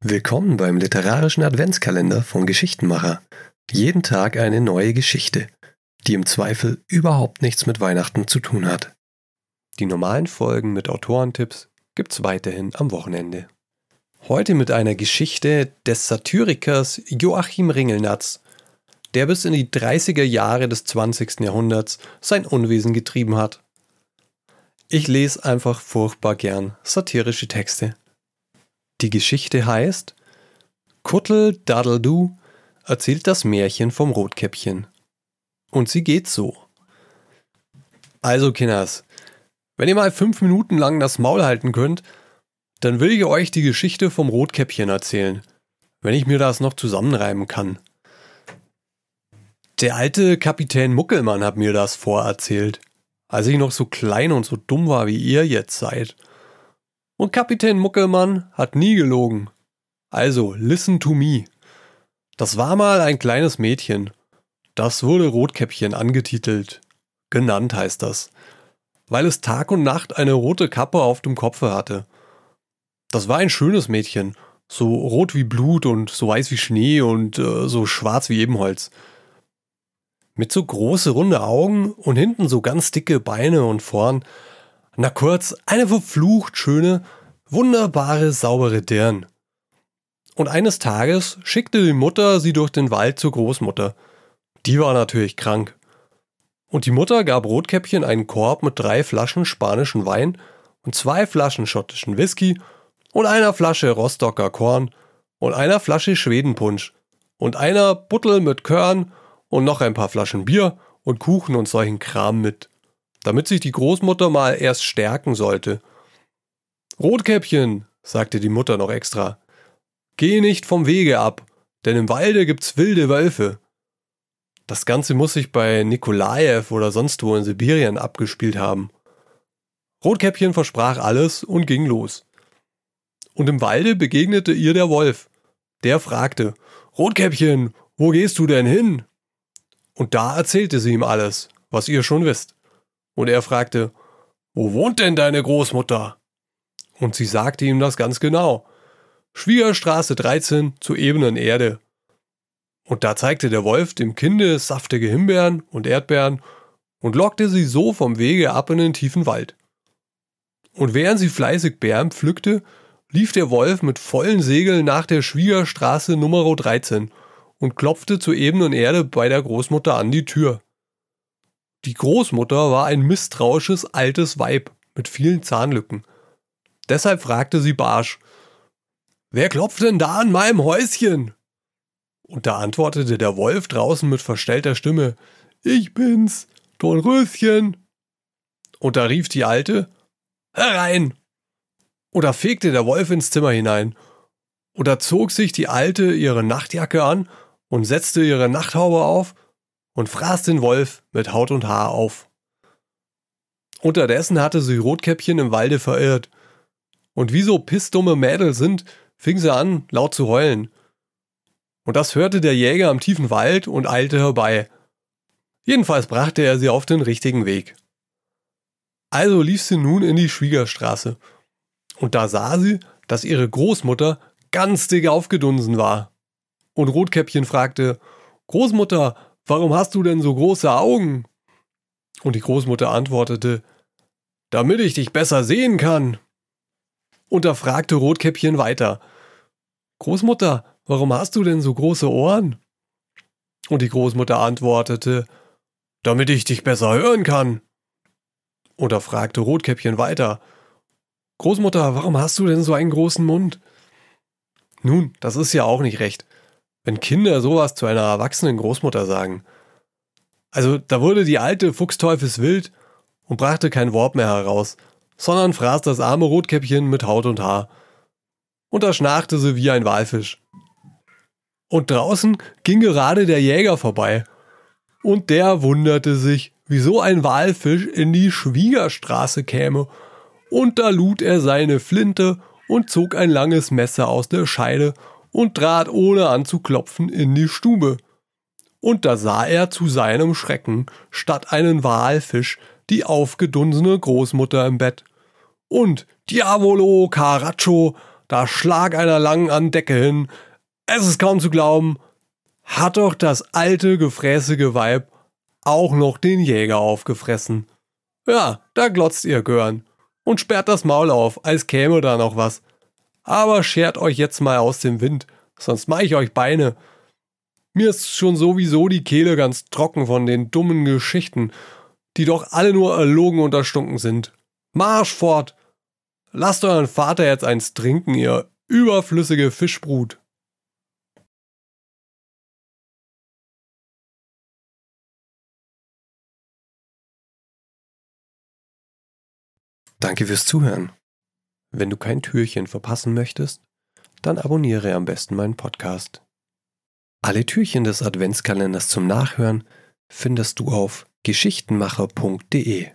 Willkommen beim literarischen Adventskalender von Geschichtenmacher. Jeden Tag eine neue Geschichte, die im Zweifel überhaupt nichts mit Weihnachten zu tun hat. Die normalen Folgen mit Autorentipps gibt's weiterhin am Wochenende. Heute mit einer Geschichte des Satyrikers Joachim Ringelnatz, der bis in die 30er Jahre des 20. Jahrhunderts sein Unwesen getrieben hat. Ich lese einfach furchtbar gern satirische Texte. Die Geschichte heißt Kuttel Daddledu erzählt das Märchen vom Rotkäppchen. Und sie geht so. Also, Kinders, wenn ihr mal fünf Minuten lang das Maul halten könnt, dann will ich euch die Geschichte vom Rotkäppchen erzählen, wenn ich mir das noch zusammenreimen kann. Der alte Kapitän Muckelmann hat mir das vorerzählt als ich noch so klein und so dumm war, wie ihr jetzt seid. Und Kapitän Muckelmann hat nie gelogen. Also, listen to me. Das war mal ein kleines Mädchen. Das wurde Rotkäppchen angetitelt. Genannt heißt das. Weil es Tag und Nacht eine rote Kappe auf dem Kopfe hatte. Das war ein schönes Mädchen. So rot wie Blut und so weiß wie Schnee und äh, so schwarz wie Ebenholz. Mit so große runde Augen und hinten so ganz dicke Beine und vorn. Na kurz, eine verflucht schöne, wunderbare, saubere Dirn. Und eines Tages schickte die Mutter sie durch den Wald zur Großmutter. Die war natürlich krank. Und die Mutter gab Rotkäppchen einen Korb mit drei Flaschen spanischen Wein und zwei Flaschen schottischen Whisky und einer Flasche Rostocker Korn und einer Flasche Schwedenpunsch und einer Buttel mit Körn und noch ein paar Flaschen Bier und Kuchen und solchen Kram mit, damit sich die Großmutter mal erst stärken sollte. Rotkäppchen, sagte die Mutter noch extra, geh nicht vom Wege ab, denn im Walde gibt's wilde Wölfe. Das Ganze muss sich bei Nikolajew oder sonst wo in Sibirien abgespielt haben. Rotkäppchen versprach alles und ging los. Und im Walde begegnete ihr der Wolf. Der fragte, Rotkäppchen, wo gehst du denn hin? Und da erzählte sie ihm alles, was ihr schon wisst. Und er fragte, Wo wohnt denn deine Großmutter? Und sie sagte ihm das ganz genau. Schwiegerstraße 13 zur ebenen Erde. Und da zeigte der Wolf dem Kinde saftige Himbeeren und Erdbeeren und lockte sie so vom Wege ab in den tiefen Wald. Und während sie fleißig Beeren pflückte, lief der Wolf mit vollen Segeln nach der Schwiegerstraße Nummer 13 und klopfte zur ebenen Erde bei der Großmutter an die Tür. Die Großmutter war ein misstrauisches altes Weib mit vielen Zahnlücken. Deshalb fragte sie barsch, Wer klopft denn da an meinem Häuschen? Und da antwortete der Wolf draußen mit verstellter Stimme, Ich bin's, Dornröschen. Und da rief die Alte, Herein! Oder fegte der Wolf ins Zimmer hinein. Oder zog sich die Alte ihre Nachtjacke an und setzte ihre Nachthaube auf und fraß den Wolf mit Haut und Haar auf. Unterdessen hatte sie Rotkäppchen im Walde verirrt. Und wie so pissdumme Mädel sind, fing sie an, laut zu heulen. Und das hörte der Jäger am tiefen Wald und eilte herbei. Jedenfalls brachte er sie auf den richtigen Weg. Also lief sie nun in die Schwiegerstraße. Und da sah sie, dass ihre Großmutter ganz dick aufgedunsen war. Und Rotkäppchen fragte, Großmutter, warum hast du denn so große Augen? Und die Großmutter antwortete, damit ich dich besser sehen kann. Und da fragte Rotkäppchen weiter, Großmutter, warum hast du denn so große Ohren? Und die Großmutter antwortete, damit ich dich besser hören kann. Und da fragte Rotkäppchen weiter, Großmutter, warum hast du denn so einen großen Mund? Nun, das ist ja auch nicht recht wenn Kinder sowas zu einer erwachsenen Großmutter sagen. Also da wurde die alte Fuchsteufelswild und brachte kein Wort mehr heraus, sondern fraß das arme Rotkäppchen mit Haut und Haar. Und da schnarchte sie wie ein Walfisch. Und draußen ging gerade der Jäger vorbei. Und der wunderte sich, wieso ein Walfisch in die Schwiegerstraße käme. Und da lud er seine Flinte und zog ein langes Messer aus der Scheide und trat ohne anzuklopfen in die Stube. Und da sah er zu seinem Schrecken statt einen Walfisch die aufgedunsene Großmutter im Bett. Und Diavolo, Caraccio, da schlag einer lang an Decke hin. Es ist kaum zu glauben, hat doch das alte, gefräßige Weib auch noch den Jäger aufgefressen. Ja, da glotzt ihr Görn und sperrt das Maul auf, als käme da noch was. Aber schert euch jetzt mal aus dem Wind, sonst mach ich euch Beine. Mir ist schon sowieso die Kehle ganz trocken von den dummen Geschichten, die doch alle nur erlogen und erstunken sind. Marsch fort! Lasst euren Vater jetzt eins trinken, ihr überflüssige Fischbrut. Danke fürs Zuhören. Wenn du kein Türchen verpassen möchtest, dann abonniere am besten meinen Podcast. Alle Türchen des Adventskalenders zum Nachhören findest du auf geschichtenmacher.de.